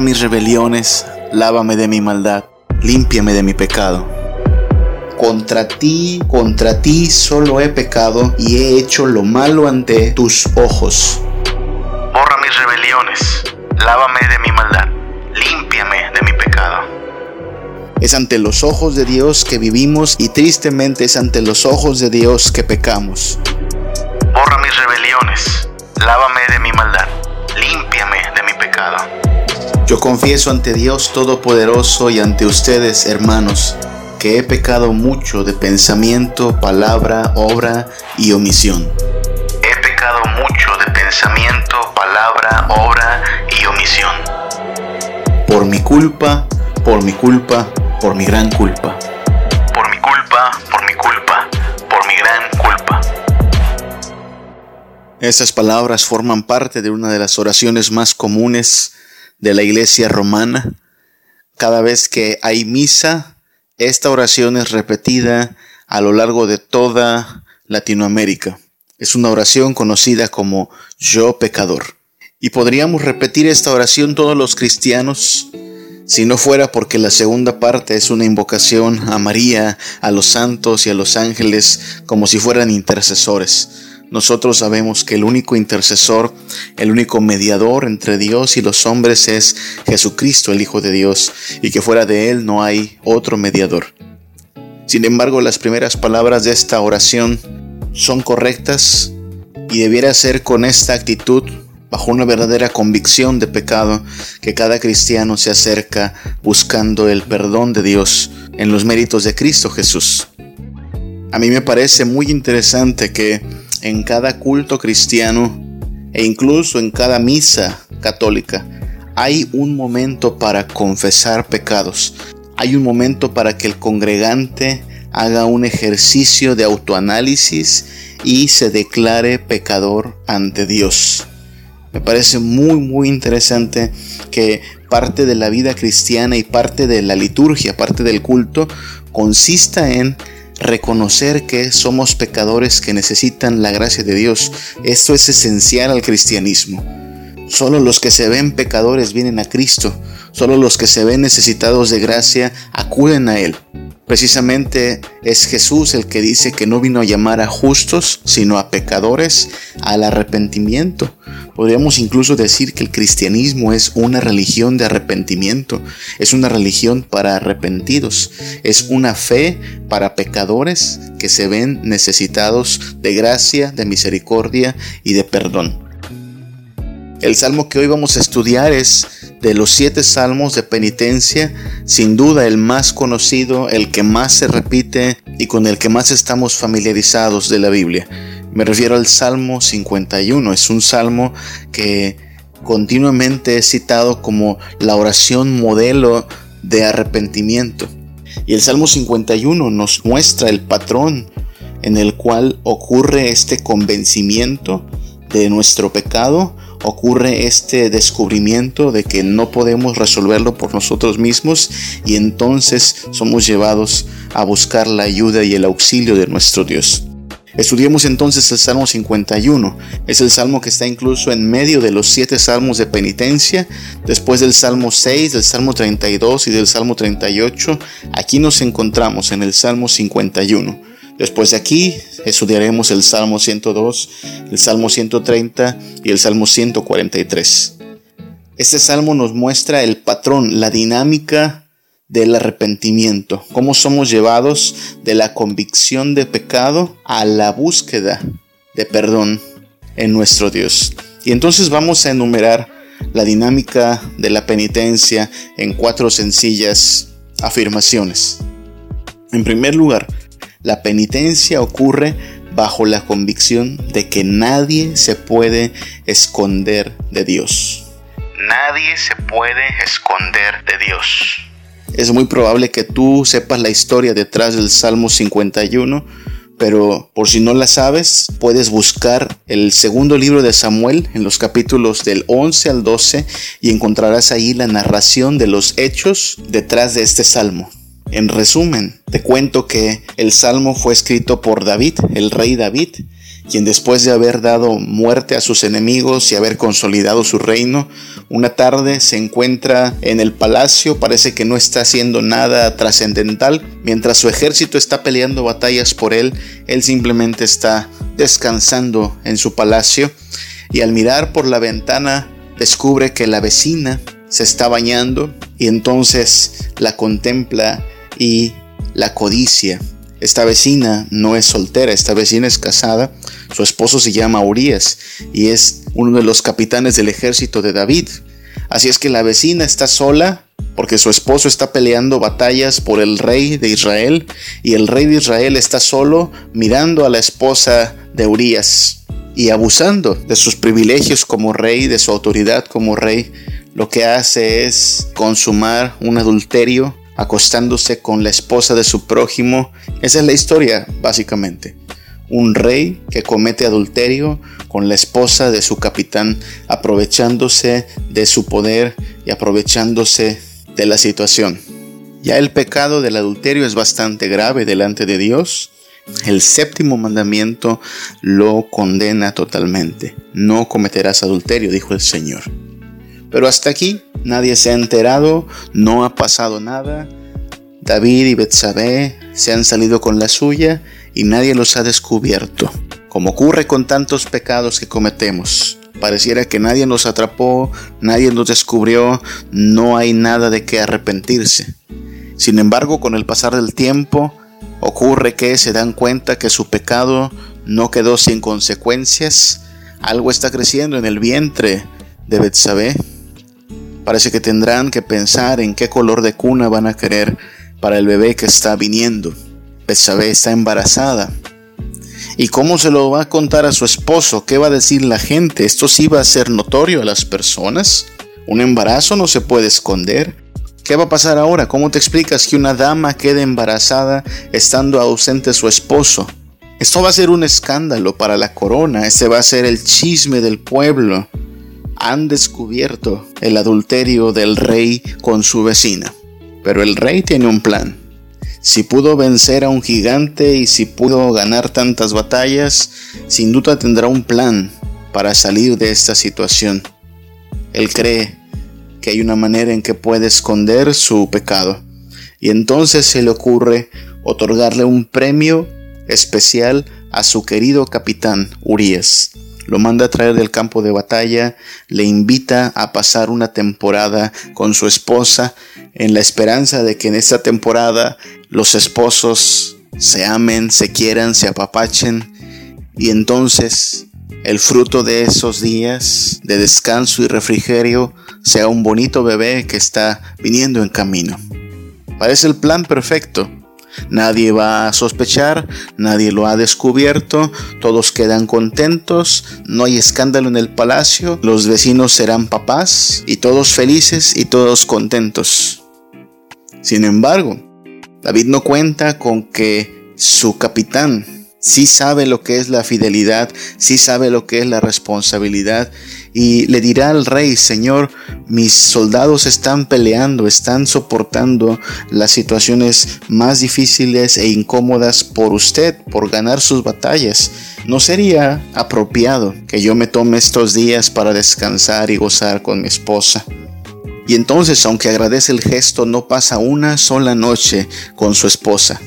Mis rebeliones, lávame de mi maldad, límpiame de mi pecado. Contra ti, contra ti solo he pecado y he hecho lo malo ante tus ojos. Borra mis rebeliones, lávame de mi maldad, límpiame de mi pecado. Es ante los ojos de Dios que vivimos y tristemente es ante los ojos de Dios que pecamos. Borra mis rebeliones, lávame de mi maldad, límpiame de mi pecado. Yo confieso ante Dios Todopoderoso y ante ustedes, hermanos, que he pecado mucho de pensamiento, palabra, obra y omisión. He pecado mucho de pensamiento, palabra, obra y omisión. Por mi culpa, por mi culpa, por mi gran culpa. Por mi culpa, por mi culpa, por mi gran culpa. Estas palabras forman parte de una de las oraciones más comunes de la iglesia romana. Cada vez que hay misa, esta oración es repetida a lo largo de toda Latinoamérica. Es una oración conocida como yo pecador. Y podríamos repetir esta oración todos los cristianos si no fuera porque la segunda parte es una invocación a María, a los santos y a los ángeles como si fueran intercesores. Nosotros sabemos que el único intercesor, el único mediador entre Dios y los hombres es Jesucristo, el Hijo de Dios, y que fuera de Él no hay otro mediador. Sin embargo, las primeras palabras de esta oración son correctas y debiera ser con esta actitud bajo una verdadera convicción de pecado que cada cristiano se acerca buscando el perdón de Dios en los méritos de Cristo Jesús. A mí me parece muy interesante que en cada culto cristiano e incluso en cada misa católica hay un momento para confesar pecados. Hay un momento para que el congregante haga un ejercicio de autoanálisis y se declare pecador ante Dios. Me parece muy muy interesante que parte de la vida cristiana y parte de la liturgia, parte del culto, consista en reconocer que somos pecadores que necesitan la gracia de Dios. Esto es esencial al cristianismo. Solo los que se ven pecadores vienen a Cristo. Solo los que se ven necesitados de gracia acuden a Él. Precisamente es Jesús el que dice que no vino a llamar a justos, sino a pecadores al arrepentimiento. Podríamos incluso decir que el cristianismo es una religión de arrepentimiento, es una religión para arrepentidos, es una fe para pecadores que se ven necesitados de gracia, de misericordia y de perdón. El salmo que hoy vamos a estudiar es de los siete salmos de penitencia, sin duda el más conocido, el que más se repite y con el que más estamos familiarizados de la Biblia. Me refiero al Salmo 51. Es un salmo que continuamente es citado como la oración modelo de arrepentimiento. Y el Salmo 51 nos muestra el patrón en el cual ocurre este convencimiento de nuestro pecado ocurre este descubrimiento de que no podemos resolverlo por nosotros mismos y entonces somos llevados a buscar la ayuda y el auxilio de nuestro Dios. Estudiemos entonces el Salmo 51. Es el salmo que está incluso en medio de los siete salmos de penitencia, después del Salmo 6, del Salmo 32 y del Salmo 38. Aquí nos encontramos en el Salmo 51. Después de aquí estudiaremos el Salmo 102, el Salmo 130 y el Salmo 143. Este salmo nos muestra el patrón, la dinámica del arrepentimiento, cómo somos llevados de la convicción de pecado a la búsqueda de perdón en nuestro Dios. Y entonces vamos a enumerar la dinámica de la penitencia en cuatro sencillas afirmaciones. En primer lugar, la penitencia ocurre bajo la convicción de que nadie se puede esconder de Dios. Nadie se puede esconder de Dios. Es muy probable que tú sepas la historia detrás del Salmo 51, pero por si no la sabes, puedes buscar el segundo libro de Samuel en los capítulos del 11 al 12 y encontrarás ahí la narración de los hechos detrás de este salmo. En resumen, te cuento que el salmo fue escrito por David, el rey David, quien después de haber dado muerte a sus enemigos y haber consolidado su reino, una tarde se encuentra en el palacio, parece que no está haciendo nada trascendental, mientras su ejército está peleando batallas por él, él simplemente está descansando en su palacio y al mirar por la ventana descubre que la vecina se está bañando y entonces la contempla y la codicia. Esta vecina no es soltera, esta vecina es casada, su esposo se llama Urias y es uno de los capitanes del ejército de David. Así es que la vecina está sola porque su esposo está peleando batallas por el rey de Israel y el rey de Israel está solo mirando a la esposa de Urias y abusando de sus privilegios como rey, de su autoridad como rey, lo que hace es consumar un adulterio acostándose con la esposa de su prójimo. Esa es la historia, básicamente. Un rey que comete adulterio con la esposa de su capitán, aprovechándose de su poder y aprovechándose de la situación. Ya el pecado del adulterio es bastante grave delante de Dios. El séptimo mandamiento lo condena totalmente. No cometerás adulterio, dijo el Señor. Pero hasta aquí nadie se ha enterado, no ha pasado nada. David y Betsabé se han salido con la suya y nadie los ha descubierto. Como ocurre con tantos pecados que cometemos. Pareciera que nadie nos atrapó, nadie nos descubrió, no hay nada de qué arrepentirse. Sin embargo, con el pasar del tiempo, ocurre que se dan cuenta que su pecado no quedó sin consecuencias. Algo está creciendo en el vientre de Betsabé Parece que tendrán que pensar en qué color de cuna van a querer para el bebé que está viniendo. Betsabé está embarazada. ¿Y cómo se lo va a contar a su esposo? ¿Qué va a decir la gente? ¿Esto sí va a ser notorio a las personas? ¿Un embarazo no se puede esconder? ¿Qué va a pasar ahora? ¿Cómo te explicas que una dama quede embarazada estando ausente su esposo? Esto va a ser un escándalo para la corona, ese va a ser el chisme del pueblo han descubierto el adulterio del rey con su vecina. Pero el rey tiene un plan. Si pudo vencer a un gigante y si pudo ganar tantas batallas, sin duda tendrá un plan para salir de esta situación. Él cree que hay una manera en que puede esconder su pecado. Y entonces se le ocurre otorgarle un premio especial a su querido capitán Urias lo manda a traer del campo de batalla, le invita a pasar una temporada con su esposa en la esperanza de que en esta temporada los esposos se amen, se quieran, se apapachen y entonces el fruto de esos días de descanso y refrigerio sea un bonito bebé que está viniendo en camino. Parece el plan perfecto, Nadie va a sospechar, nadie lo ha descubierto, todos quedan contentos, no hay escándalo en el palacio, los vecinos serán papás y todos felices y todos contentos. Sin embargo, David no cuenta con que su capitán sí sabe lo que es la fidelidad, sí sabe lo que es la responsabilidad y le dirá al rey, Señor, mis soldados están peleando, están soportando las situaciones más difíciles e incómodas por usted, por ganar sus batallas. ¿No sería apropiado que yo me tome estos días para descansar y gozar con mi esposa? Y entonces, aunque agradece el gesto, no pasa una sola noche con su esposa.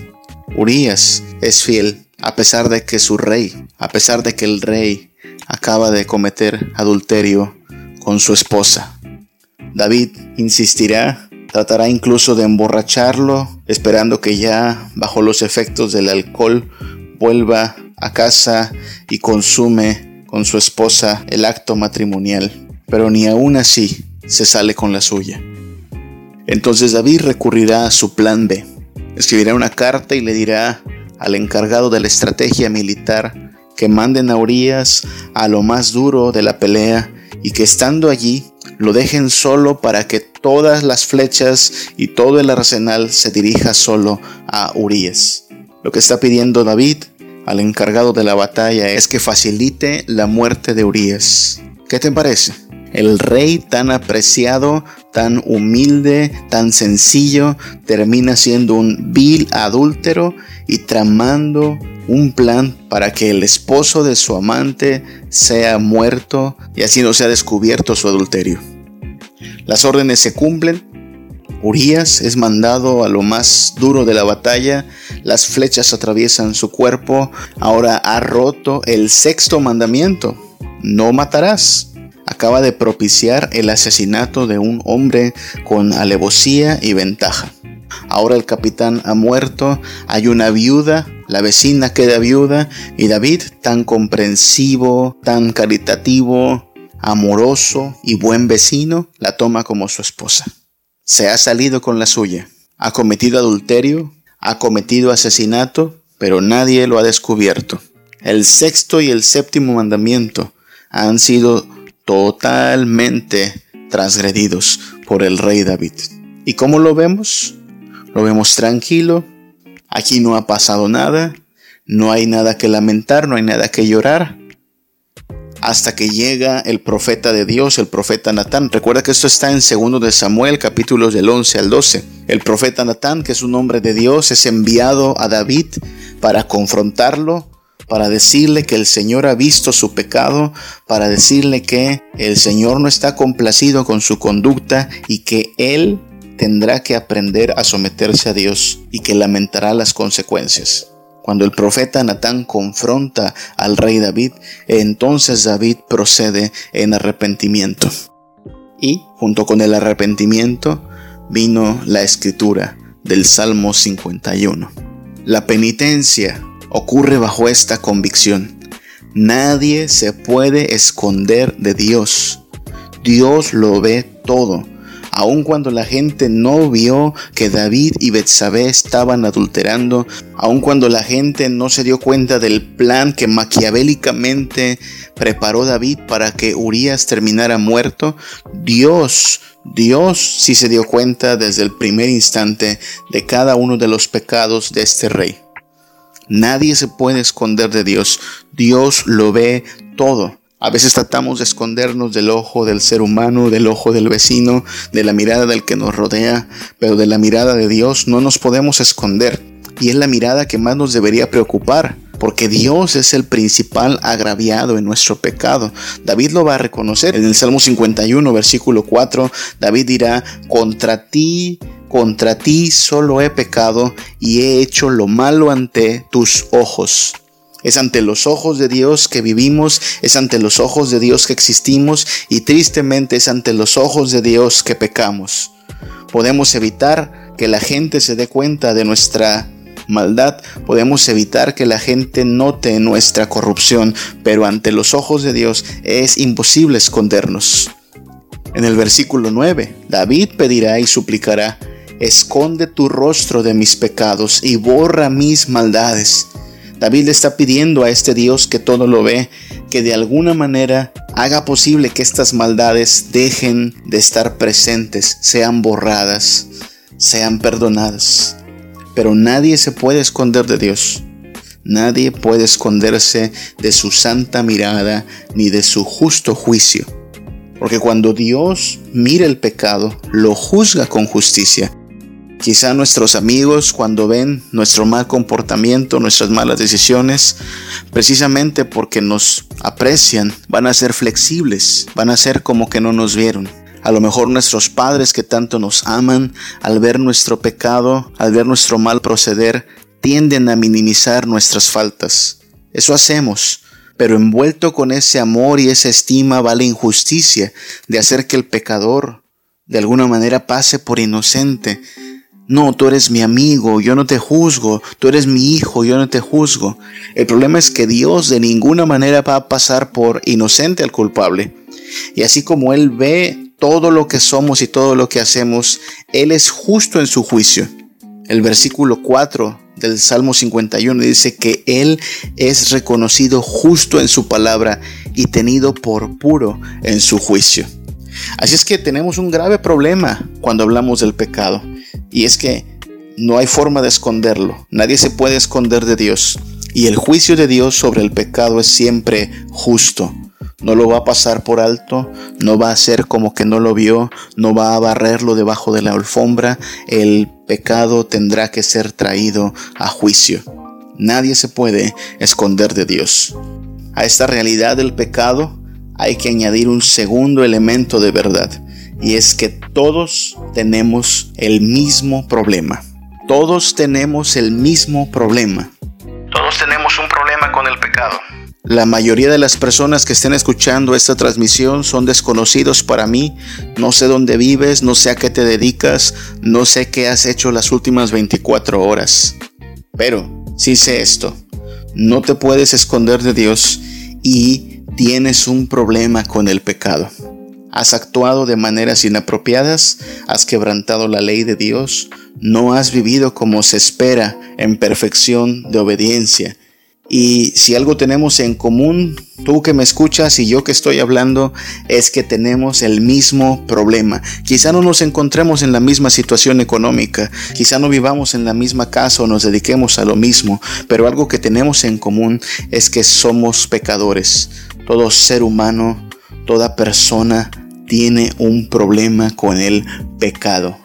Urias es fiel a pesar de que su rey, a pesar de que el rey acaba de cometer adulterio con su esposa. David insistirá, tratará incluso de emborracharlo, esperando que ya, bajo los efectos del alcohol, vuelva a casa y consume con su esposa el acto matrimonial. Pero ni aún así se sale con la suya. Entonces David recurrirá a su plan B. Escribirá una carta y le dirá al encargado de la estrategia militar que manden a Urias a lo más duro de la pelea y que estando allí lo dejen solo para que todas las flechas y todo el arsenal se dirija solo a Urias. Lo que está pidiendo David al encargado de la batalla es que facilite la muerte de Urias. ¿Qué te parece? El rey tan apreciado tan humilde, tan sencillo, termina siendo un vil adúltero y tramando un plan para que el esposo de su amante sea muerto y así no sea descubierto su adulterio. Las órdenes se cumplen. Urias es mandado a lo más duro de la batalla, las flechas atraviesan su cuerpo, ahora ha roto el sexto mandamiento, no matarás. Acaba de propiciar el asesinato de un hombre con alevosía y ventaja. Ahora el capitán ha muerto, hay una viuda, la vecina queda viuda y David, tan comprensivo, tan caritativo, amoroso y buen vecino, la toma como su esposa. Se ha salido con la suya, ha cometido adulterio, ha cometido asesinato, pero nadie lo ha descubierto. El sexto y el séptimo mandamiento han sido totalmente transgredidos por el rey David. ¿Y cómo lo vemos? Lo vemos tranquilo, aquí no ha pasado nada, no hay nada que lamentar, no hay nada que llorar, hasta que llega el profeta de Dios, el profeta Natán. Recuerda que esto está en 2 de Samuel, capítulos del 11 al 12. El profeta Natán, que es un hombre de Dios, es enviado a David para confrontarlo, para decirle que el Señor ha visto su pecado, para decirle que el Señor no está complacido con su conducta y que él tendrá que aprender a someterse a Dios y que lamentará las consecuencias. Cuando el profeta Natán confronta al rey David, entonces David procede en arrepentimiento. Y junto con el arrepentimiento vino la escritura del Salmo 51. La penitencia ocurre bajo esta convicción. Nadie se puede esconder de Dios. Dios lo ve todo aun cuando la gente no vio que David y Betsabé estaban adulterando, aun cuando la gente no se dio cuenta del plan que maquiavélicamente preparó David para que Urias terminara muerto, Dios Dios sí se dio cuenta desde el primer instante de cada uno de los pecados de este rey. Nadie se puede esconder de Dios. Dios lo ve todo. A veces tratamos de escondernos del ojo del ser humano, del ojo del vecino, de la mirada del que nos rodea, pero de la mirada de Dios no nos podemos esconder. Y es la mirada que más nos debería preocupar, porque Dios es el principal agraviado en nuestro pecado. David lo va a reconocer. En el Salmo 51, versículo 4, David dirá, contra ti, contra ti solo he pecado y he hecho lo malo ante tus ojos es ante los ojos de Dios que vivimos, es ante los ojos de Dios que existimos y tristemente es ante los ojos de Dios que pecamos. Podemos evitar que la gente se dé cuenta de nuestra maldad, podemos evitar que la gente note nuestra corrupción, pero ante los ojos de Dios es imposible escondernos. En el versículo 9, David pedirá y suplicará, esconde tu rostro de mis pecados y borra mis maldades. David le está pidiendo a este Dios que todo lo ve, que de alguna manera haga posible que estas maldades dejen de estar presentes, sean borradas, sean perdonadas. Pero nadie se puede esconder de Dios. Nadie puede esconderse de su santa mirada ni de su justo juicio. Porque cuando Dios mira el pecado, lo juzga con justicia Quizá nuestros amigos cuando ven nuestro mal comportamiento, nuestras malas decisiones, precisamente porque nos aprecian, van a ser flexibles, van a ser como que no nos vieron. A lo mejor nuestros padres que tanto nos aman, al ver nuestro pecado, al ver nuestro mal proceder, tienden a minimizar nuestras faltas. Eso hacemos, pero envuelto con ese amor y esa estima va la injusticia de hacer que el pecador de alguna manera pase por inocente no, tú eres mi amigo, yo no te juzgo, tú eres mi hijo, yo no te juzgo. El problema es que Dios de ninguna manera va a pasar por inocente al culpable. Y así como Él ve todo lo que somos y todo lo que hacemos, Él es justo en su juicio. El versículo 4 del Salmo 51 dice que Él es reconocido justo en su palabra y tenido por puro en su juicio. Así es que tenemos un grave problema cuando hablamos del pecado. Y es que no hay forma de esconderlo. Nadie se puede esconder de Dios. Y el juicio de Dios sobre el pecado es siempre justo. No lo va a pasar por alto, no va a hacer como que no lo vio, no va a barrerlo debajo de la alfombra, el pecado tendrá que ser traído a juicio. Nadie se puede esconder de Dios. A esta realidad del pecado hay que añadir un segundo elemento de verdad, y es que todos tenemos el mismo problema. Todos tenemos el mismo problema. Todos tenemos un problema con el pecado. La mayoría de las personas que estén escuchando esta transmisión son desconocidos para mí. No sé dónde vives, no sé a qué te dedicas, no sé qué has hecho las últimas 24 horas. Pero sí sé esto. No te puedes esconder de Dios y tienes un problema con el pecado. Has actuado de maneras inapropiadas, has quebrantado la ley de Dios, no has vivido como se espera en perfección de obediencia y si algo tenemos en común, tú que me escuchas y yo que estoy hablando, es que tenemos el mismo problema. Quizá no nos encontremos en la misma situación económica, quizá no vivamos en la misma casa o nos dediquemos a lo mismo, pero algo que tenemos en común es que somos pecadores. Todo ser humano, toda persona tiene un problema con el pecado.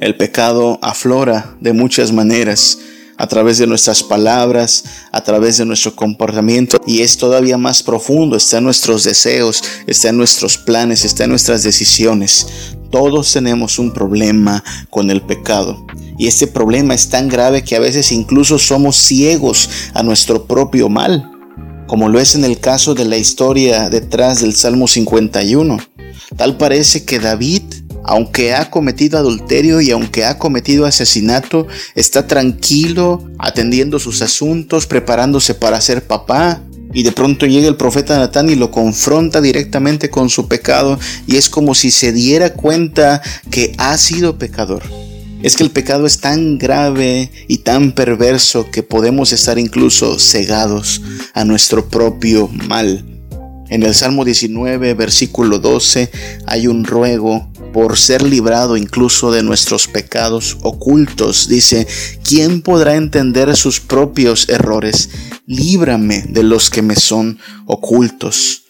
El pecado aflora de muchas maneras a través de nuestras palabras, a través de nuestro comportamiento y es todavía más profundo, está en nuestros deseos, está en nuestros planes, está en nuestras decisiones. Todos tenemos un problema con el pecado y este problema es tan grave que a veces incluso somos ciegos a nuestro propio mal, como lo es en el caso de la historia detrás del Salmo 51. Tal parece que David aunque ha cometido adulterio y aunque ha cometido asesinato, está tranquilo, atendiendo sus asuntos, preparándose para ser papá. Y de pronto llega el profeta Natán y lo confronta directamente con su pecado y es como si se diera cuenta que ha sido pecador. Es que el pecado es tan grave y tan perverso que podemos estar incluso cegados a nuestro propio mal. En el Salmo 19, versículo 12, hay un ruego por ser librado incluso de nuestros pecados ocultos. Dice, ¿quién podrá entender sus propios errores? Líbrame de los que me son ocultos.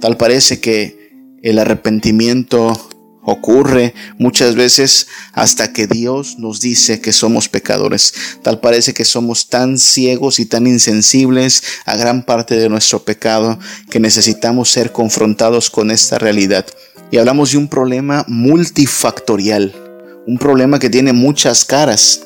Tal parece que el arrepentimiento ocurre muchas veces hasta que Dios nos dice que somos pecadores. Tal parece que somos tan ciegos y tan insensibles a gran parte de nuestro pecado que necesitamos ser confrontados con esta realidad y hablamos de un problema multifactorial, un problema que tiene muchas caras.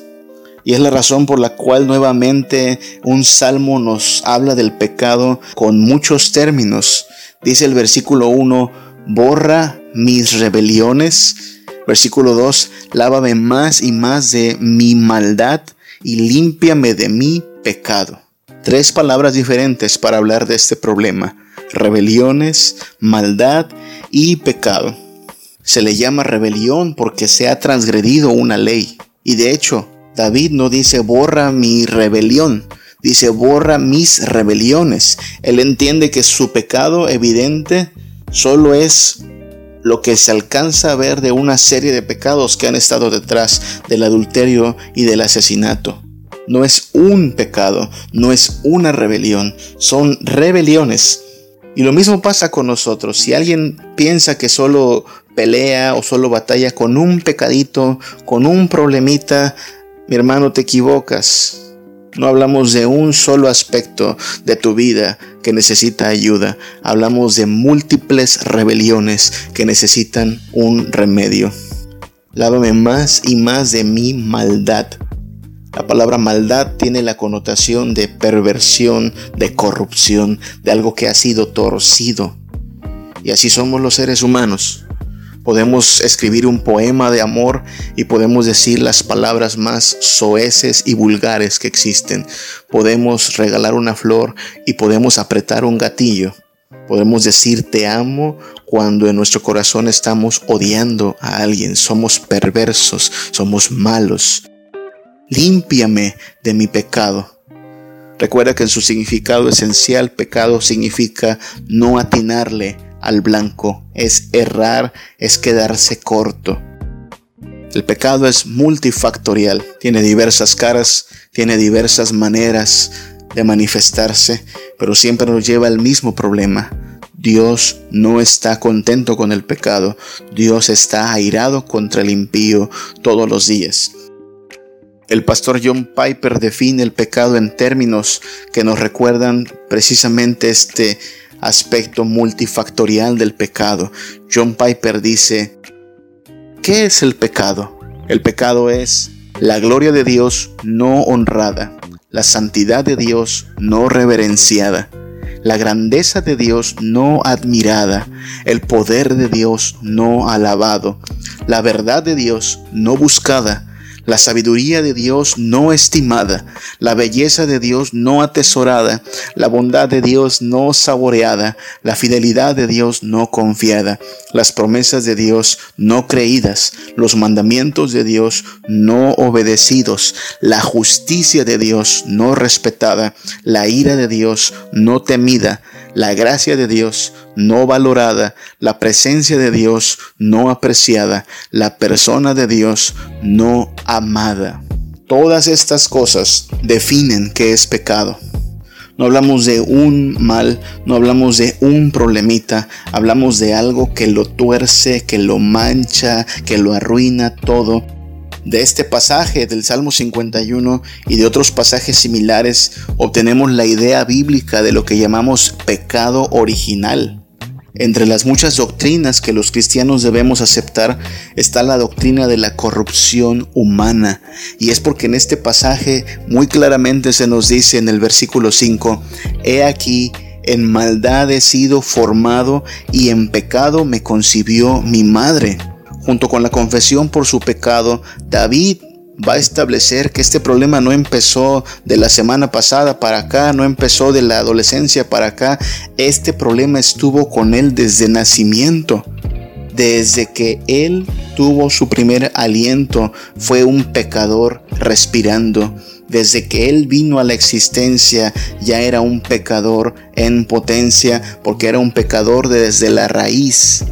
Y es la razón por la cual nuevamente un salmo nos habla del pecado con muchos términos. Dice el versículo 1, borra mis rebeliones. Versículo 2, lávame más y más de mi maldad y límpiame de mi pecado. Tres palabras diferentes para hablar de este problema. Rebeliones, maldad y pecado. Se le llama rebelión porque se ha transgredido una ley. Y de hecho, David no dice borra mi rebelión, dice borra mis rebeliones. Él entiende que su pecado evidente solo es lo que se alcanza a ver de una serie de pecados que han estado detrás del adulterio y del asesinato. No es un pecado, no es una rebelión, son rebeliones y lo mismo pasa con nosotros. Si alguien piensa que solo pelea o solo batalla con un pecadito, con un problemita, mi hermano, te equivocas. No hablamos de un solo aspecto de tu vida que necesita ayuda. Hablamos de múltiples rebeliones que necesitan un remedio. Lávame más y más de mi maldad la palabra maldad tiene la connotación de perversión, de corrupción, de algo que ha sido torcido. Y así somos los seres humanos. Podemos escribir un poema de amor y podemos decir las palabras más soeces y vulgares que existen. Podemos regalar una flor y podemos apretar un gatillo. Podemos decir te amo cuando en nuestro corazón estamos odiando a alguien. Somos perversos, somos malos límpiame de mi pecado. Recuerda que en su significado esencial, pecado significa no atinarle al blanco, es errar, es quedarse corto. El pecado es multifactorial, tiene diversas caras, tiene diversas maneras de manifestarse, pero siempre nos lleva al mismo problema. Dios no está contento con el pecado. Dios está airado contra el impío todos los días. El pastor John Piper define el pecado en términos que nos recuerdan precisamente este aspecto multifactorial del pecado. John Piper dice, ¿qué es el pecado? El pecado es la gloria de Dios no honrada, la santidad de Dios no reverenciada, la grandeza de Dios no admirada, el poder de Dios no alabado, la verdad de Dios no buscada, la sabiduría de Dios no estimada, la belleza de Dios no atesorada, la bondad de Dios no saboreada, la fidelidad de Dios no confiada, las promesas de Dios no creídas, los mandamientos de Dios no obedecidos, la justicia de Dios no respetada, la ira de Dios no temida, la gracia de Dios no valorada, la presencia de Dios no apreciada, la persona de Dios no amada. Todas estas cosas definen qué es pecado. No hablamos de un mal, no hablamos de un problemita, hablamos de algo que lo tuerce, que lo mancha, que lo arruina todo de este pasaje del Salmo 51 y de otros pasajes similares obtenemos la idea bíblica de lo que llamamos pecado original. Entre las muchas doctrinas que los cristianos debemos aceptar está la doctrina de la corrupción humana. Y es porque en este pasaje muy claramente se nos dice en el versículo 5, He aquí, en maldad he sido formado y en pecado me concibió mi madre. Junto con la confesión por su pecado, David va a establecer que este problema no empezó de la semana pasada para acá, no empezó de la adolescencia para acá, este problema estuvo con él desde nacimiento. Desde que él tuvo su primer aliento, fue un pecador respirando. Desde que él vino a la existencia, ya era un pecador en potencia, porque era un pecador desde la raíz.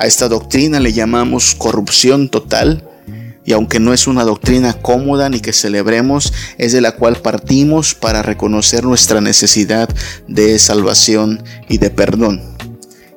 A esta doctrina le llamamos corrupción total y aunque no es una doctrina cómoda ni que celebremos, es de la cual partimos para reconocer nuestra necesidad de salvación y de perdón.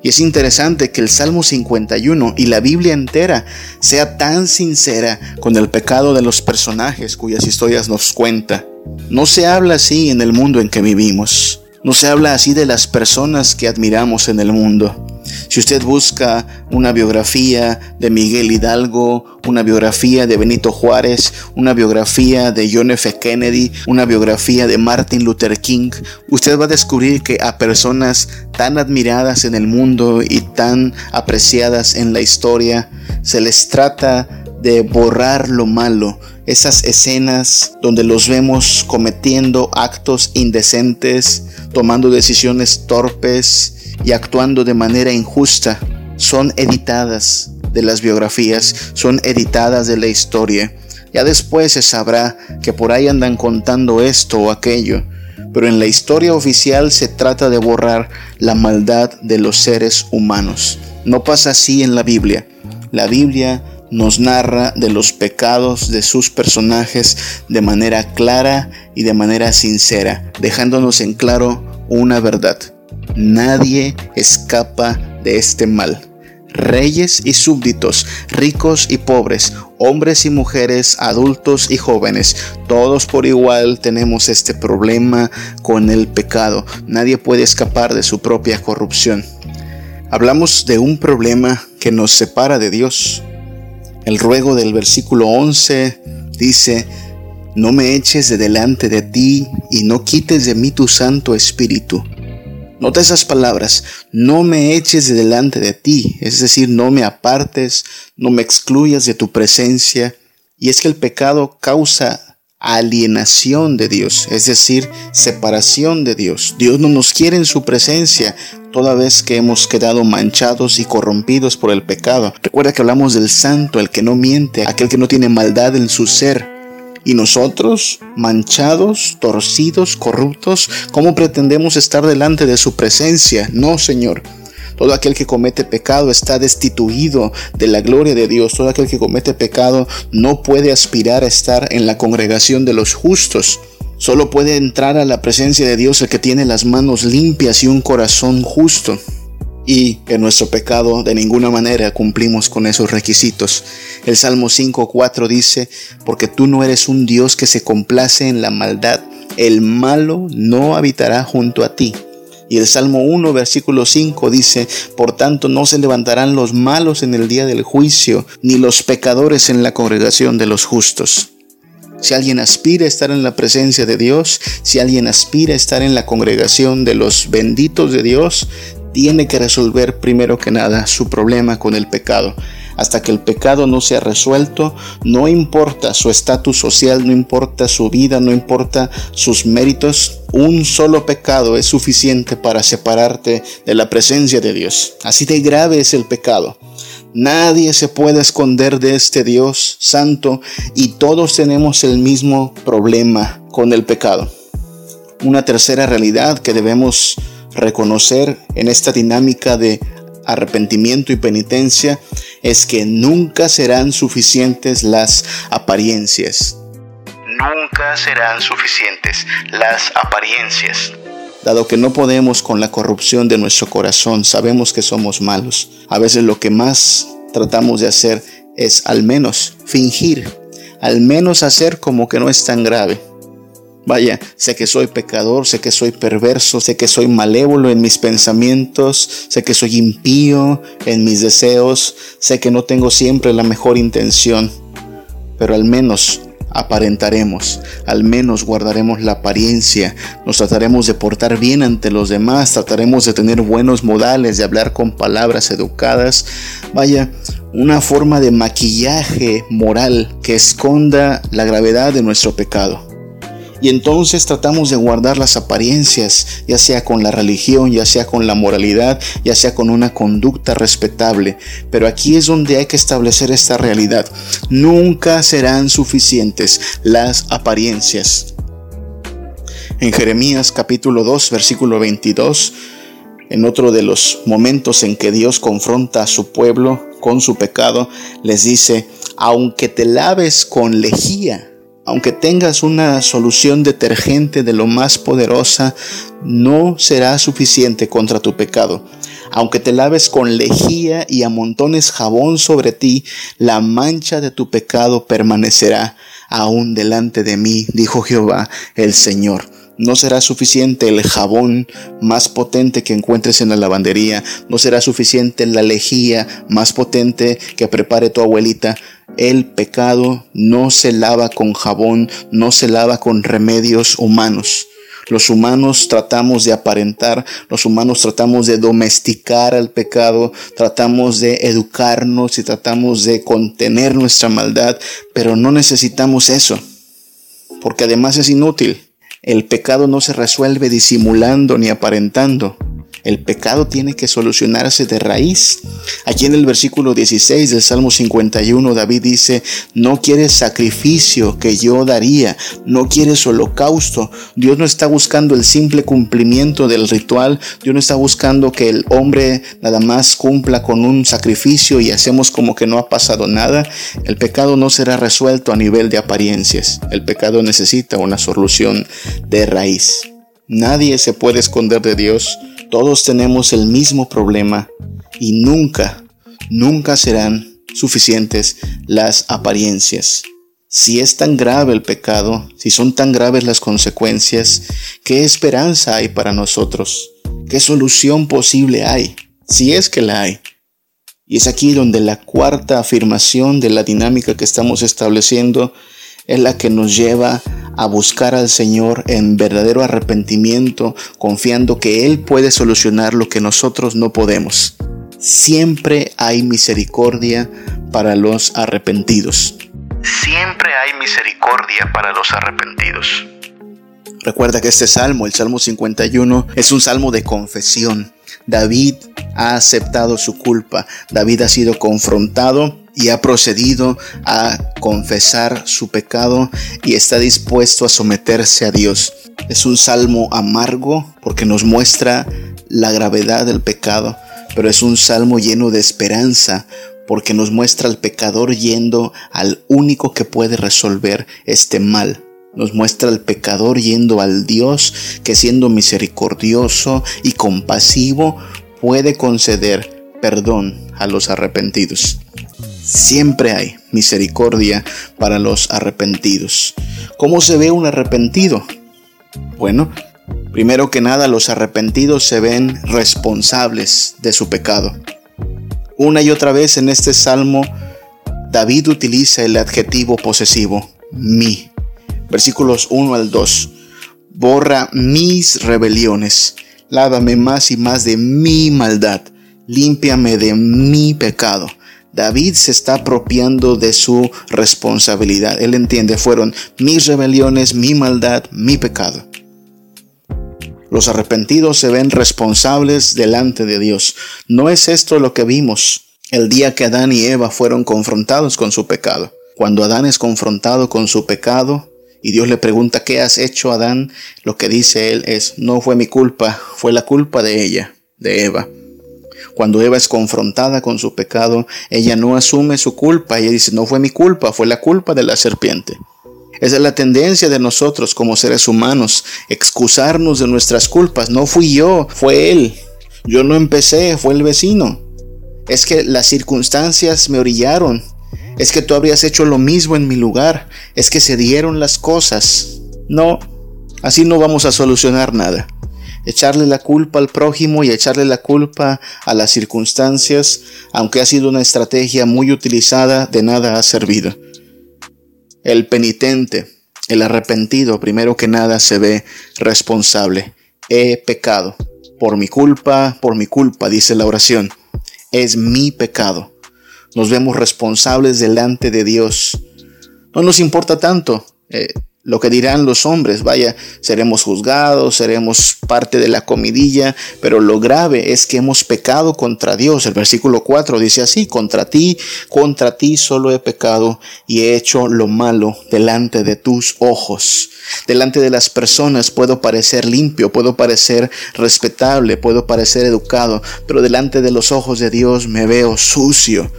Y es interesante que el Salmo 51 y la Biblia entera sea tan sincera con el pecado de los personajes cuyas historias nos cuenta. No se habla así en el mundo en que vivimos. No se habla así de las personas que admiramos en el mundo. Si usted busca una biografía de Miguel Hidalgo, una biografía de Benito Juárez, una biografía de John F. Kennedy, una biografía de Martin Luther King, usted va a descubrir que a personas tan admiradas en el mundo y tan apreciadas en la historia, se les trata de borrar lo malo, esas escenas donde los vemos cometiendo actos indecentes, tomando decisiones torpes, y actuando de manera injusta son editadas de las biografías, son editadas de la historia. Ya después se sabrá que por ahí andan contando esto o aquello, pero en la historia oficial se trata de borrar la maldad de los seres humanos. No pasa así en la Biblia. La Biblia nos narra de los pecados de sus personajes de manera clara y de manera sincera, dejándonos en claro una verdad. Nadie escapa de este mal. Reyes y súbditos, ricos y pobres, hombres y mujeres, adultos y jóvenes, todos por igual tenemos este problema con el pecado. Nadie puede escapar de su propia corrupción. Hablamos de un problema que nos separa de Dios. El ruego del versículo 11 dice, no me eches de delante de ti y no quites de mí tu Santo Espíritu. Nota esas palabras, no me eches de delante de ti, es decir, no me apartes, no me excluyas de tu presencia. Y es que el pecado causa alienación de Dios, es decir, separación de Dios. Dios no nos quiere en su presencia toda vez que hemos quedado manchados y corrompidos por el pecado. Recuerda que hablamos del santo, el que no miente, aquel que no tiene maldad en su ser. Y nosotros, manchados, torcidos, corruptos, ¿cómo pretendemos estar delante de su presencia? No, Señor. Todo aquel que comete pecado está destituido de la gloria de Dios. Todo aquel que comete pecado no puede aspirar a estar en la congregación de los justos. Solo puede entrar a la presencia de Dios el que tiene las manos limpias y un corazón justo. Y en nuestro pecado de ninguna manera cumplimos con esos requisitos. El Salmo 5.4 dice, porque tú no eres un Dios que se complace en la maldad, el malo no habitará junto a ti. Y el Salmo 1, versículo 5 dice, Por tanto no se levantarán los malos en el día del juicio, ni los pecadores en la congregación de los justos. Si alguien aspira a estar en la presencia de Dios, si alguien aspira a estar en la congregación de los benditos de Dios, tiene que resolver primero que nada su problema con el pecado. Hasta que el pecado no sea resuelto, no importa su estatus social, no importa su vida, no importa sus méritos, un solo pecado es suficiente para separarte de la presencia de Dios. Así de grave es el pecado. Nadie se puede esconder de este Dios santo y todos tenemos el mismo problema con el pecado. Una tercera realidad que debemos reconocer en esta dinámica de arrepentimiento y penitencia es que nunca serán suficientes las apariencias. Nunca serán suficientes las apariencias. Dado que no podemos con la corrupción de nuestro corazón, sabemos que somos malos. A veces lo que más tratamos de hacer es al menos fingir, al menos hacer como que no es tan grave. Vaya, sé que soy pecador, sé que soy perverso, sé que soy malévolo en mis pensamientos, sé que soy impío en mis deseos, sé que no tengo siempre la mejor intención, pero al menos aparentaremos, al menos guardaremos la apariencia, nos trataremos de portar bien ante los demás, trataremos de tener buenos modales, de hablar con palabras educadas, vaya, una forma de maquillaje moral que esconda la gravedad de nuestro pecado. Y entonces tratamos de guardar las apariencias, ya sea con la religión, ya sea con la moralidad, ya sea con una conducta respetable. Pero aquí es donde hay que establecer esta realidad. Nunca serán suficientes las apariencias. En Jeremías capítulo 2, versículo 22, en otro de los momentos en que Dios confronta a su pueblo con su pecado, les dice, aunque te laves con lejía, aunque tengas una solución detergente de lo más poderosa, no será suficiente contra tu pecado. Aunque te laves con lejía y amontones jabón sobre ti, la mancha de tu pecado permanecerá aún delante de mí, dijo Jehová el Señor. No será suficiente el jabón más potente que encuentres en la lavandería. No será suficiente la lejía más potente que prepare tu abuelita. El pecado no se lava con jabón, no se lava con remedios humanos. Los humanos tratamos de aparentar, los humanos tratamos de domesticar al pecado, tratamos de educarnos y tratamos de contener nuestra maldad, pero no necesitamos eso, porque además es inútil. El pecado no se resuelve disimulando ni aparentando. El pecado tiene que solucionarse de raíz. Aquí en el versículo 16 del Salmo 51, David dice, no quieres sacrificio que yo daría, no quieres holocausto. Dios no está buscando el simple cumplimiento del ritual, Dios no está buscando que el hombre nada más cumpla con un sacrificio y hacemos como que no ha pasado nada. El pecado no será resuelto a nivel de apariencias. El pecado necesita una solución de raíz. Nadie se puede esconder de Dios todos tenemos el mismo problema y nunca, nunca serán suficientes las apariencias. Si es tan grave el pecado, si son tan graves las consecuencias, ¿qué esperanza hay para nosotros? ¿Qué solución posible hay? Si es que la hay. Y es aquí donde la cuarta afirmación de la dinámica que estamos estableciendo es la que nos lleva a buscar al Señor en verdadero arrepentimiento, confiando que Él puede solucionar lo que nosotros no podemos. Siempre hay misericordia para los arrepentidos. Siempre hay misericordia para los arrepentidos. Recuerda que este salmo, el Salmo 51, es un salmo de confesión. David ha aceptado su culpa. David ha sido confrontado y ha procedido a confesar su pecado y está dispuesto a someterse a Dios. Es un salmo amargo porque nos muestra la gravedad del pecado, pero es un salmo lleno de esperanza porque nos muestra al pecador yendo al único que puede resolver este mal. Nos muestra al pecador yendo al Dios que siendo misericordioso y compasivo puede conceder perdón a los arrepentidos. Siempre hay misericordia para los arrepentidos. ¿Cómo se ve un arrepentido? Bueno, primero que nada los arrepentidos se ven responsables de su pecado. Una y otra vez en este salmo, David utiliza el adjetivo posesivo, mi. Versículos 1 al 2. Borra mis rebeliones, lávame más y más de mi maldad, límpiame de mi pecado. David se está apropiando de su responsabilidad. Él entiende, fueron mis rebeliones, mi maldad, mi pecado. Los arrepentidos se ven responsables delante de Dios. ¿No es esto lo que vimos el día que Adán y Eva fueron confrontados con su pecado? Cuando Adán es confrontado con su pecado y Dios le pregunta, ¿qué has hecho Adán? Lo que dice él es, no fue mi culpa, fue la culpa de ella, de Eva. Cuando Eva es confrontada con su pecado, ella no asume su culpa, ella dice, no fue mi culpa, fue la culpa de la serpiente. Esa es la tendencia de nosotros como seres humanos, excusarnos de nuestras culpas. No fui yo, fue él. Yo no empecé, fue el vecino. Es que las circunstancias me orillaron. Es que tú habrías hecho lo mismo en mi lugar. Es que se dieron las cosas. No, así no vamos a solucionar nada. Echarle la culpa al prójimo y echarle la culpa a las circunstancias, aunque ha sido una estrategia muy utilizada, de nada ha servido. El penitente, el arrepentido, primero que nada se ve responsable. He pecado. Por mi culpa, por mi culpa, dice la oración. Es mi pecado. Nos vemos responsables delante de Dios. No nos importa tanto. Eh, lo que dirán los hombres, vaya, seremos juzgados, seremos parte de la comidilla, pero lo grave es que hemos pecado contra Dios. El versículo 4 dice así, contra ti, contra ti solo he pecado y he hecho lo malo delante de tus ojos. Delante de las personas puedo parecer limpio, puedo parecer respetable, puedo parecer educado, pero delante de los ojos de Dios me veo sucio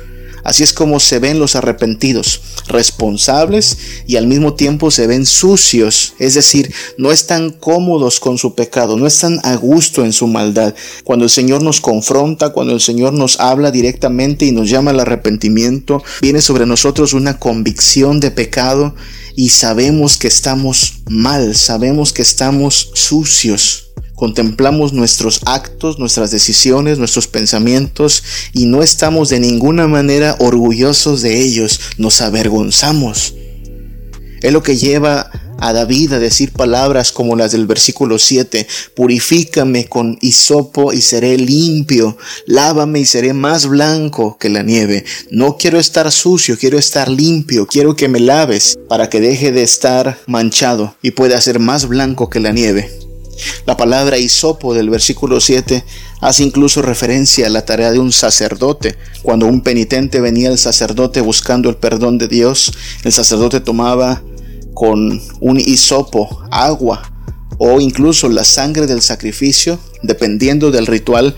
Así es como se ven los arrepentidos, responsables y al mismo tiempo se ven sucios, es decir, no están cómodos con su pecado, no están a gusto en su maldad. Cuando el Señor nos confronta, cuando el Señor nos habla directamente y nos llama al arrepentimiento, viene sobre nosotros una convicción de pecado y sabemos que estamos mal, sabemos que estamos sucios. Contemplamos nuestros actos, nuestras decisiones, nuestros pensamientos y no estamos de ninguna manera orgullosos de ellos, nos avergonzamos. Es lo que lleva a David a decir palabras como las del versículo 7, purifícame con hisopo y seré limpio, lávame y seré más blanco que la nieve. No quiero estar sucio, quiero estar limpio, quiero que me laves para que deje de estar manchado y pueda ser más blanco que la nieve. La palabra hisopo del versículo 7 hace incluso referencia a la tarea de un sacerdote. Cuando un penitente venía al sacerdote buscando el perdón de Dios, el sacerdote tomaba con un hisopo agua o incluso la sangre del sacrificio, dependiendo del ritual,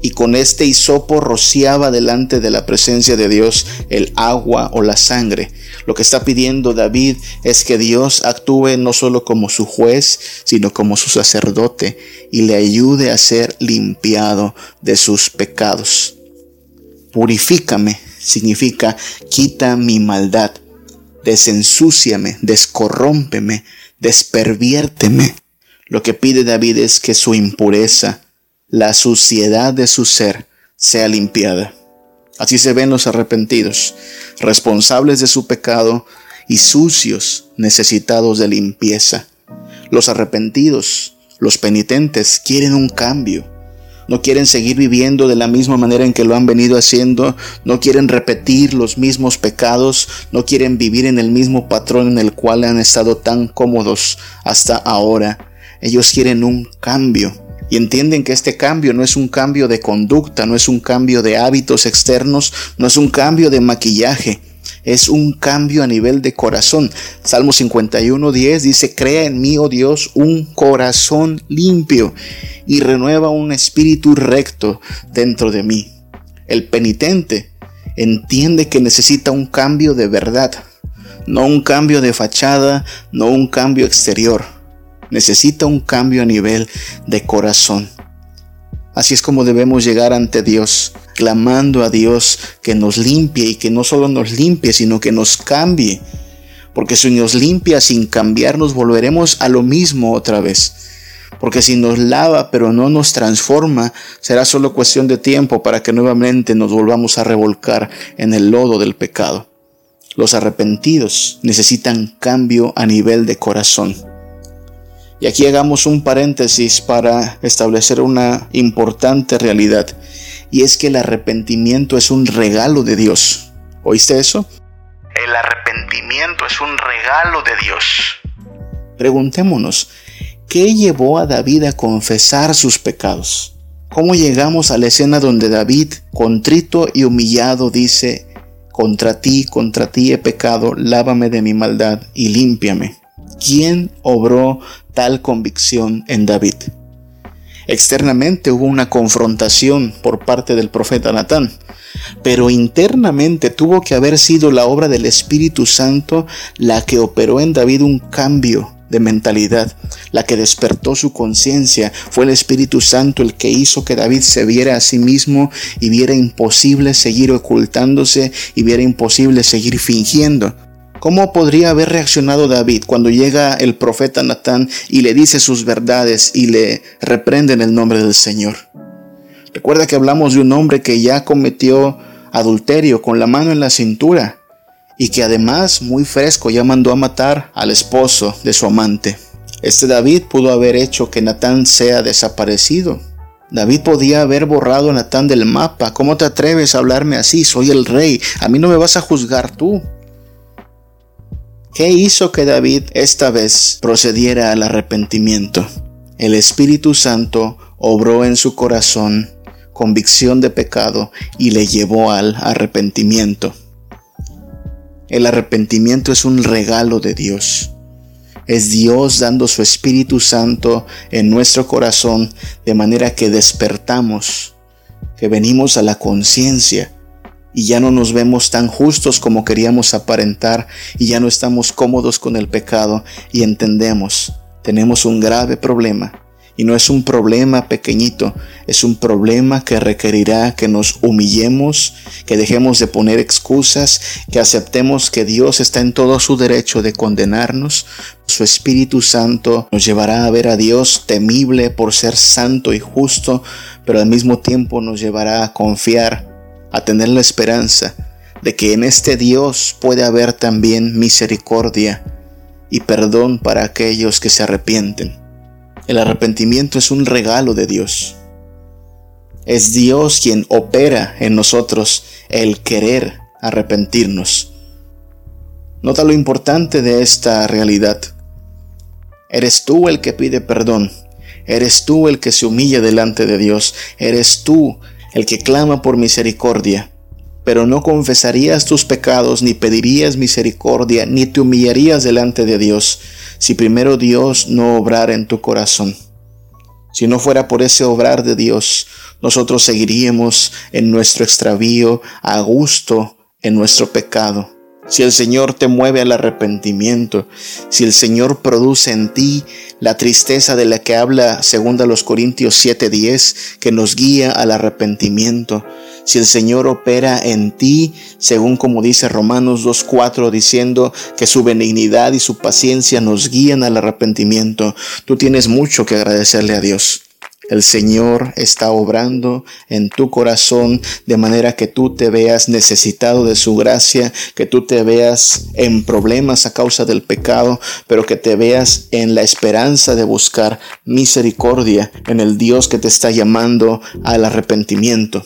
y con este hisopo rociaba delante de la presencia de Dios el agua o la sangre. Lo que está pidiendo David es que Dios actúe no solo como su juez, sino como su sacerdote y le ayude a ser limpiado de sus pecados. Purifícame significa quita mi maldad, desensúciame, descorrómpeme, desperviérteme. Lo que pide David es que su impureza, la suciedad de su ser sea limpiada. Así se ven los arrepentidos, responsables de su pecado y sucios, necesitados de limpieza. Los arrepentidos, los penitentes, quieren un cambio. No quieren seguir viviendo de la misma manera en que lo han venido haciendo, no quieren repetir los mismos pecados, no quieren vivir en el mismo patrón en el cual han estado tan cómodos hasta ahora. Ellos quieren un cambio y entienden que este cambio no es un cambio de conducta, no es un cambio de hábitos externos, no es un cambio de maquillaje, es un cambio a nivel de corazón. Salmo 51.10 dice, crea en mí, oh Dios, un corazón limpio y renueva un espíritu recto dentro de mí. El penitente entiende que necesita un cambio de verdad, No un cambio de fachada, no un cambio exterior. Necesita un cambio a nivel de corazón. Así es como debemos llegar ante Dios, clamando a Dios que nos limpie y que no solo nos limpie, sino que nos cambie. Porque si nos limpia sin cambiarnos, volveremos a lo mismo otra vez. Porque si nos lava pero no nos transforma, será solo cuestión de tiempo para que nuevamente nos volvamos a revolcar en el lodo del pecado. Los arrepentidos necesitan cambio a nivel de corazón. Y aquí hagamos un paréntesis para establecer una importante realidad, y es que el arrepentimiento es un regalo de Dios. ¿Oíste eso? El arrepentimiento es un regalo de Dios. Preguntémonos, ¿qué llevó a David a confesar sus pecados? ¿Cómo llegamos a la escena donde David, contrito y humillado, dice, contra ti, contra ti he pecado, lávame de mi maldad y límpiame? ¿Quién obró tal convicción en David? Externamente hubo una confrontación por parte del profeta Natán, pero internamente tuvo que haber sido la obra del Espíritu Santo la que operó en David un cambio de mentalidad, la que despertó su conciencia. Fue el Espíritu Santo el que hizo que David se viera a sí mismo y viera imposible seguir ocultándose y viera imposible seguir fingiendo. ¿Cómo podría haber reaccionado David cuando llega el profeta Natán y le dice sus verdades y le reprende en el nombre del Señor? Recuerda que hablamos de un hombre que ya cometió adulterio con la mano en la cintura y que además, muy fresco, ya mandó a matar al esposo de su amante. Este David pudo haber hecho que Natán sea desaparecido. David podía haber borrado a Natán del mapa. ¿Cómo te atreves a hablarme así? Soy el rey. A mí no me vas a juzgar tú. ¿Qué hizo que David esta vez procediera al arrepentimiento? El Espíritu Santo obró en su corazón convicción de pecado y le llevó al arrepentimiento. El arrepentimiento es un regalo de Dios. Es Dios dando su Espíritu Santo en nuestro corazón de manera que despertamos, que venimos a la conciencia y ya no nos vemos tan justos como queríamos aparentar y ya no estamos cómodos con el pecado y entendemos, tenemos un grave problema. Y no es un problema pequeñito, es un problema que requerirá que nos humillemos, que dejemos de poner excusas, que aceptemos que Dios está en todo su derecho de condenarnos. Su Espíritu Santo nos llevará a ver a Dios temible por ser santo y justo, pero al mismo tiempo nos llevará a confiar a tener la esperanza de que en este Dios puede haber también misericordia y perdón para aquellos que se arrepienten. El arrepentimiento es un regalo de Dios. Es Dios quien opera en nosotros el querer arrepentirnos. Nota lo importante de esta realidad. Eres tú el que pide perdón. Eres tú el que se humilla delante de Dios. Eres tú el que clama por misericordia, pero no confesarías tus pecados, ni pedirías misericordia, ni te humillarías delante de Dios, si primero Dios no obrara en tu corazón. Si no fuera por ese obrar de Dios, nosotros seguiríamos en nuestro extravío, a gusto en nuestro pecado si el Señor te mueve al arrepentimiento, si el Señor produce en ti la tristeza de la que habla según los Corintios 7:10, que nos guía al arrepentimiento, si el Señor opera en ti, según como dice Romanos 2:4 diciendo que su benignidad y su paciencia nos guían al arrepentimiento, tú tienes mucho que agradecerle a Dios. El Señor está obrando en tu corazón de manera que tú te veas necesitado de su gracia, que tú te veas en problemas a causa del pecado, pero que te veas en la esperanza de buscar misericordia en el Dios que te está llamando al arrepentimiento.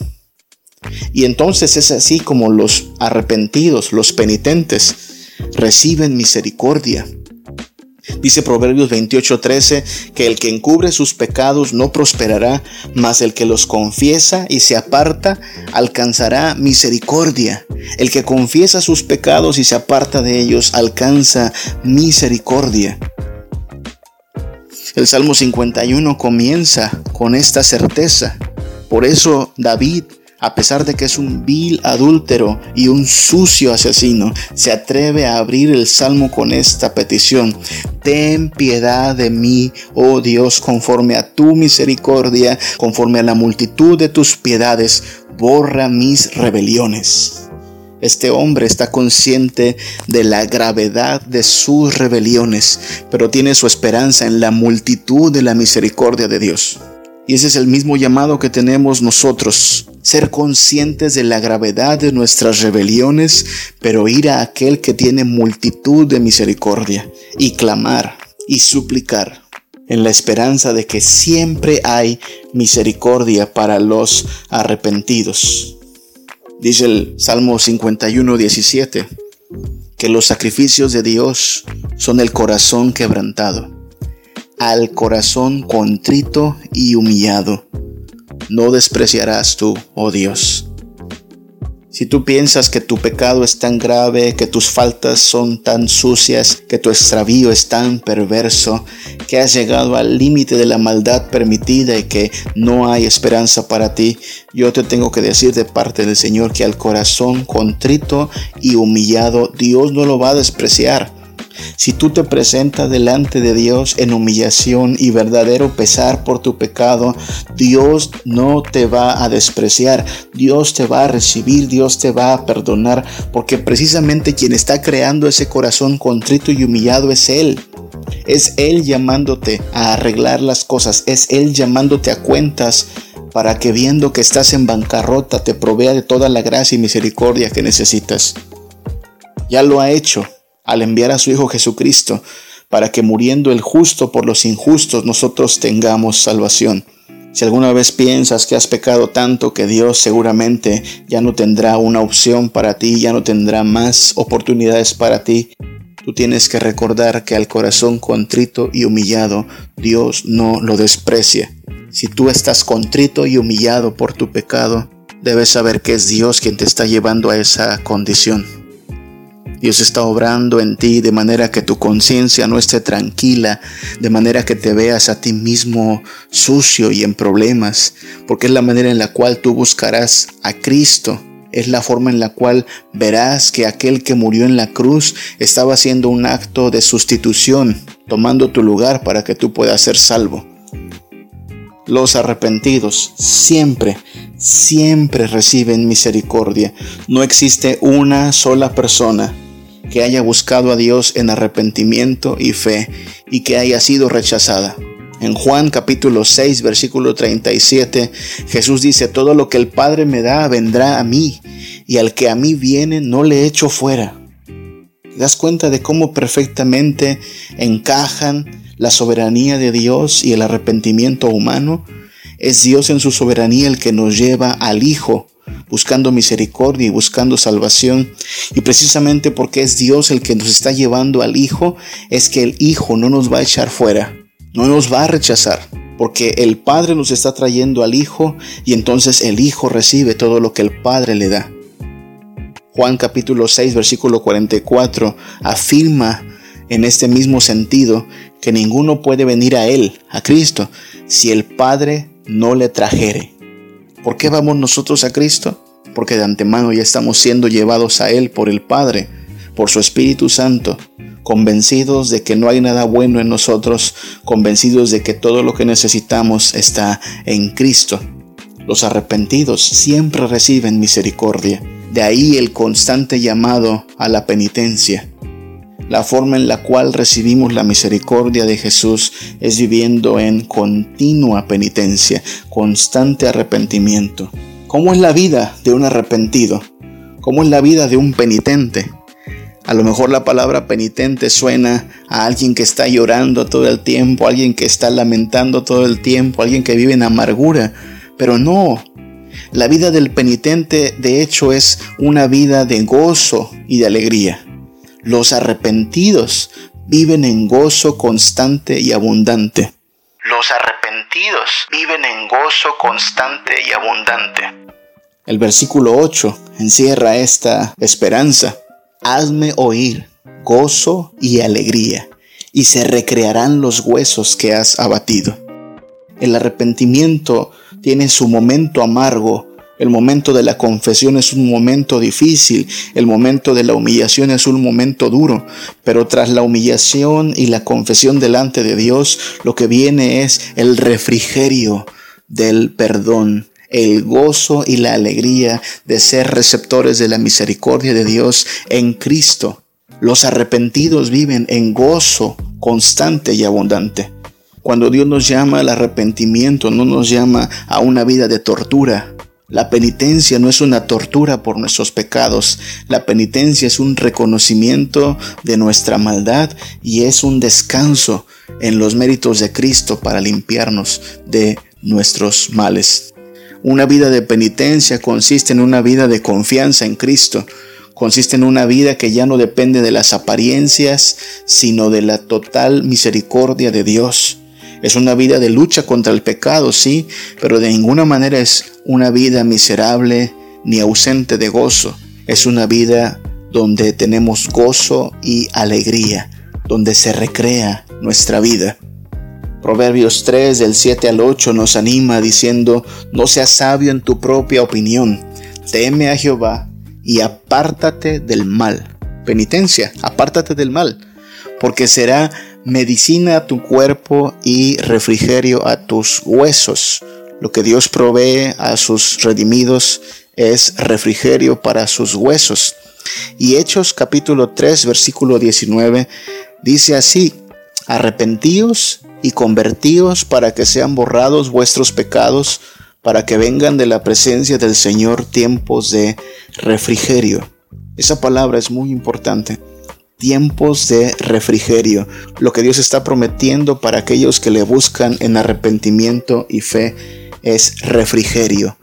Y entonces es así como los arrepentidos, los penitentes, reciben misericordia. Dice Proverbios 28:13 que el que encubre sus pecados no prosperará, mas el que los confiesa y se aparta alcanzará misericordia. El que confiesa sus pecados y se aparta de ellos alcanza misericordia. El Salmo 51 comienza con esta certeza. Por eso David a pesar de que es un vil adúltero y un sucio asesino, se atreve a abrir el salmo con esta petición. Ten piedad de mí, oh Dios, conforme a tu misericordia, conforme a la multitud de tus piedades, borra mis rebeliones. Este hombre está consciente de la gravedad de sus rebeliones, pero tiene su esperanza en la multitud de la misericordia de Dios. Y ese es el mismo llamado que tenemos nosotros, ser conscientes de la gravedad de nuestras rebeliones, pero ir a aquel que tiene multitud de misericordia y clamar y suplicar en la esperanza de que siempre hay misericordia para los arrepentidos. Dice el Salmo 51, 17, que los sacrificios de Dios son el corazón quebrantado al corazón contrito y humillado. No despreciarás tú, oh Dios. Si tú piensas que tu pecado es tan grave, que tus faltas son tan sucias, que tu extravío es tan perverso, que has llegado al límite de la maldad permitida y que no hay esperanza para ti, yo te tengo que decir de parte del Señor que al corazón contrito y humillado Dios no lo va a despreciar. Si tú te presentas delante de Dios en humillación y verdadero pesar por tu pecado, Dios no te va a despreciar, Dios te va a recibir, Dios te va a perdonar, porque precisamente quien está creando ese corazón contrito y humillado es Él. Es Él llamándote a arreglar las cosas, es Él llamándote a cuentas para que viendo que estás en bancarrota te provea de toda la gracia y misericordia que necesitas. Ya lo ha hecho al enviar a su Hijo Jesucristo, para que muriendo el justo por los injustos nosotros tengamos salvación. Si alguna vez piensas que has pecado tanto que Dios seguramente ya no tendrá una opción para ti, ya no tendrá más oportunidades para ti, tú tienes que recordar que al corazón contrito y humillado Dios no lo desprecia. Si tú estás contrito y humillado por tu pecado, debes saber que es Dios quien te está llevando a esa condición. Dios está obrando en ti de manera que tu conciencia no esté tranquila, de manera que te veas a ti mismo sucio y en problemas, porque es la manera en la cual tú buscarás a Cristo. Es la forma en la cual verás que aquel que murió en la cruz estaba haciendo un acto de sustitución, tomando tu lugar para que tú puedas ser salvo. Los arrepentidos siempre, siempre reciben misericordia. No existe una sola persona que haya buscado a Dios en arrepentimiento y fe y que haya sido rechazada. En Juan capítulo 6 versículo 37 Jesús dice, todo lo que el Padre me da vendrá a mí y al que a mí viene no le echo fuera. ¿Te das cuenta de cómo perfectamente encajan la soberanía de Dios y el arrepentimiento humano? Es Dios en su soberanía el que nos lleva al Hijo buscando misericordia y buscando salvación. Y precisamente porque es Dios el que nos está llevando al Hijo, es que el Hijo no nos va a echar fuera, no nos va a rechazar. Porque el Padre nos está trayendo al Hijo y entonces el Hijo recibe todo lo que el Padre le da. Juan capítulo 6 versículo 44 afirma en este mismo sentido que ninguno puede venir a Él, a Cristo, si el Padre no le trajere. ¿Por qué vamos nosotros a Cristo? Porque de antemano ya estamos siendo llevados a Él por el Padre, por su Espíritu Santo, convencidos de que no hay nada bueno en nosotros, convencidos de que todo lo que necesitamos está en Cristo. Los arrepentidos siempre reciben misericordia. De ahí el constante llamado a la penitencia. La forma en la cual recibimos la misericordia de Jesús es viviendo en continua penitencia, constante arrepentimiento. ¿Cómo es la vida de un arrepentido? ¿Cómo es la vida de un penitente? A lo mejor la palabra penitente suena a alguien que está llorando todo el tiempo, alguien que está lamentando todo el tiempo, alguien que vive en amargura, pero no. La vida del penitente de hecho es una vida de gozo y de alegría. Los arrepentidos viven en gozo constante y abundante. Los arrepentidos viven en gozo constante y abundante. El versículo 8 encierra esta esperanza. Hazme oír gozo y alegría, y se recrearán los huesos que has abatido. El arrepentimiento tiene su momento amargo, El momento de la confesión es un momento difícil, el momento de la humillación es un momento duro, pero tras la humillación y la confesión delante de Dios, lo que viene es el refrigerio del perdón, el gozo y la alegría de ser receptores de la misericordia de Dios en Cristo. Los arrepentidos viven en gozo constante y abundante. Cuando Dios nos llama al arrepentimiento, no nos llama a una vida de tortura, la penitencia no es una tortura por nuestros pecados, la penitencia es un reconocimiento de nuestra maldad y es un descanso en los méritos de Cristo para limpiarnos de nuestros males. Una vida de penitencia consiste en una vida de confianza en Cristo, consiste en una vida que ya no depende de las apariencias, sino de la total misericordia de Dios. Es una vida de lucha contra el pecado, sí, pero de ninguna manera es una vida miserable ni ausente de gozo. Es una vida donde tenemos gozo y alegría, donde se recrea nuestra vida. Proverbios 3 del 7 al 8 nos anima diciendo, no seas sabio en tu propia opinión, teme a Jehová y apártate del mal. Penitencia, apártate del mal, porque será medicina a tu cuerpo y refrigerio a tus huesos. Lo que Dios provee a sus redimidos es refrigerio para sus huesos. Y Hechos capítulo 3 versículo 19 dice así, arrepentíos y convertíos para que sean borrados vuestros pecados, para que vengan de la presencia del Señor tiempos de refrigerio. Esa palabra es muy importante tiempos de refrigerio, lo que Dios está prometiendo para aquellos que le buscan en arrepentimiento y fe es refrigerio.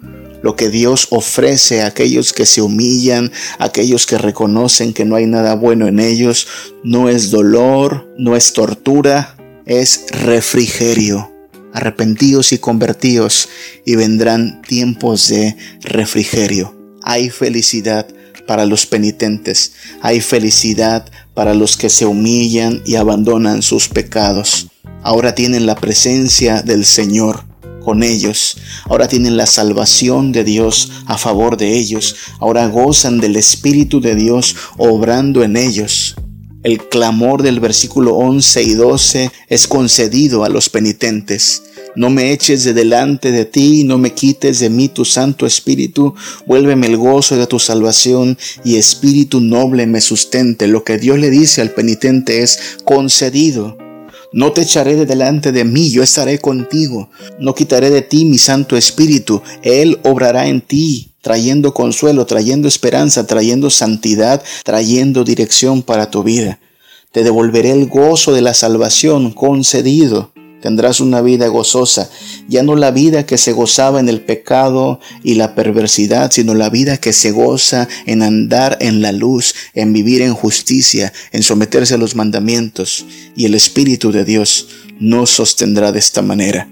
Lo que Dios ofrece a aquellos que se humillan, aquellos que reconocen que no hay nada bueno en ellos, no es dolor, no es tortura, es refrigerio. Arrepentíos y convertíos y vendrán tiempos de refrigerio. Hay felicidad para los penitentes, hay felicidad para los que se humillan y abandonan sus pecados. Ahora tienen la presencia del Señor con ellos. Ahora tienen la salvación de Dios a favor de ellos. Ahora gozan del Espíritu de Dios obrando en ellos. El clamor del versículo 11 y 12 es concedido a los penitentes. No me eches de delante de ti, no me quites de mí tu Santo Espíritu, vuélveme el gozo de tu salvación y Espíritu noble me sustente. Lo que Dios le dice al penitente es concedido. No te echaré de delante de mí, yo estaré contigo. No quitaré de ti mi Santo Espíritu, Él obrará en ti, trayendo consuelo, trayendo esperanza, trayendo santidad, trayendo dirección para tu vida. Te devolveré el gozo de la salvación concedido. Tendrás una vida gozosa, ya no la vida que se gozaba en el pecado y la perversidad, sino la vida que se goza en andar en la luz, en vivir en justicia, en someterse a los mandamientos. Y el Espíritu de Dios nos sostendrá de esta manera.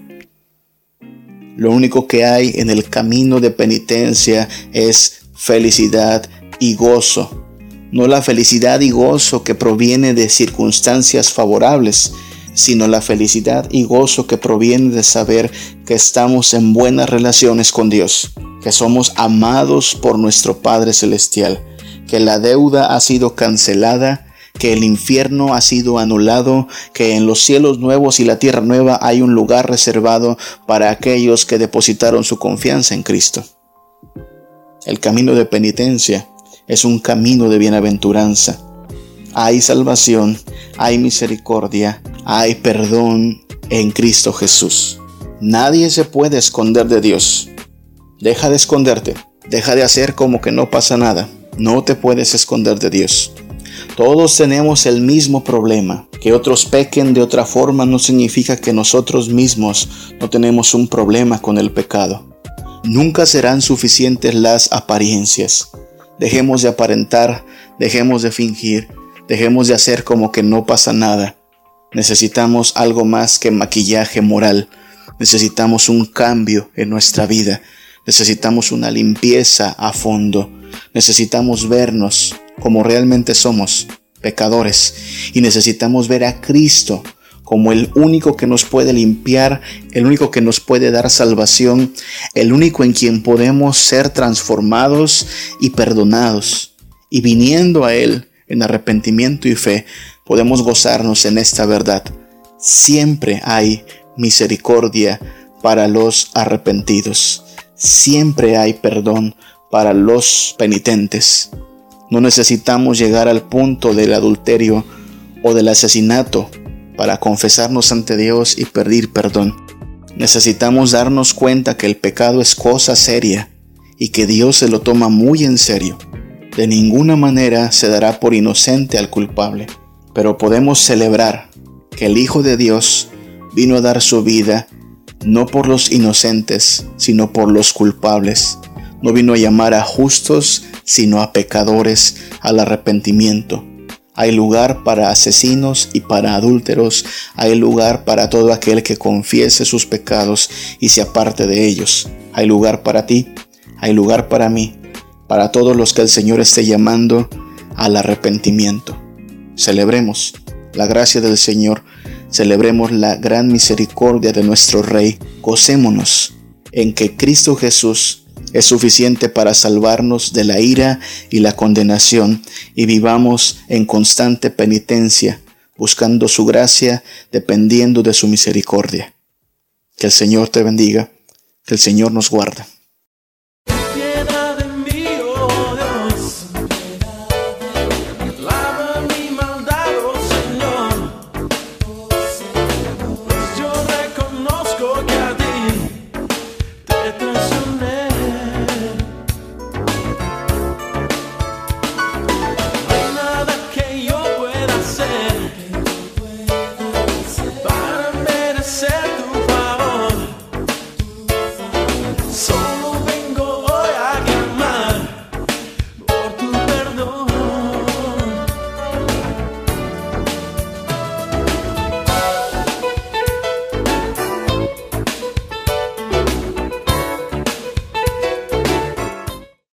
Lo único que hay en el camino de penitencia es felicidad y gozo. No la felicidad y gozo que proviene de circunstancias favorables, sino la felicidad y gozo que proviene de saber que estamos en buenas relaciones con Dios, que somos amados por nuestro Padre Celestial, que la deuda ha sido cancelada, que el infierno ha sido anulado, que en los cielos nuevos y la tierra nueva hay un lugar reservado para aquellos que depositaron su confianza en Cristo. El camino de penitencia es un camino de bienaventuranza. Hay salvación, hay misericordia, hay perdón en Cristo Jesús. Nadie se puede esconder de Dios. Deja de esconderte. Deja de hacer como que no pasa nada. No te puedes esconder de Dios. Todos tenemos el mismo problema. Que otros pequen de otra forma no significa que nosotros mismos no tenemos un problema con el pecado. Nunca serán suficientes las apariencias. Dejemos de aparentar, dejemos de fingir, dejemos de hacer como que no pasa nada. Necesitamos algo más que maquillaje moral. Necesitamos un cambio en nuestra vida. Necesitamos una limpieza a fondo. Necesitamos vernos como realmente somos, pecadores. Y necesitamos ver a Cristo como el único que nos puede limpiar, el único que nos puede dar salvación, el único en quien podemos ser transformados y perdonados. Y viniendo a Él en arrepentimiento y fe, podemos gozarnos en esta verdad. Siempre hay misericordia para los arrepentidos. Siempre hay perdón para los penitentes. No necesitamos llegar al punto del adulterio o del asesinato para confesarnos ante Dios y pedir perdón. Necesitamos darnos cuenta que el pecado es cosa seria y que Dios se lo toma muy en serio. De ninguna manera se dará por inocente al culpable, pero podemos celebrar que el Hijo de Dios vino a dar su vida no por los inocentes, sino por los culpables. No vino a llamar a justos, sino a pecadores al arrepentimiento. Hay lugar para asesinos y para adúlteros. Hay lugar para todo aquel que confiese sus pecados y se aparte de ellos. Hay lugar para ti. Hay lugar para mí. Para todos los que el Señor esté llamando al arrepentimiento. Celebremos la gracia del Señor. Celebremos la gran misericordia de nuestro Rey. Gocémonos en que Cristo Jesús es suficiente para salvarnos de la ira y la condenación y vivamos en constante penitencia, buscando su gracia, dependiendo de su misericordia. Que el Señor te bendiga, que el Señor nos guarde.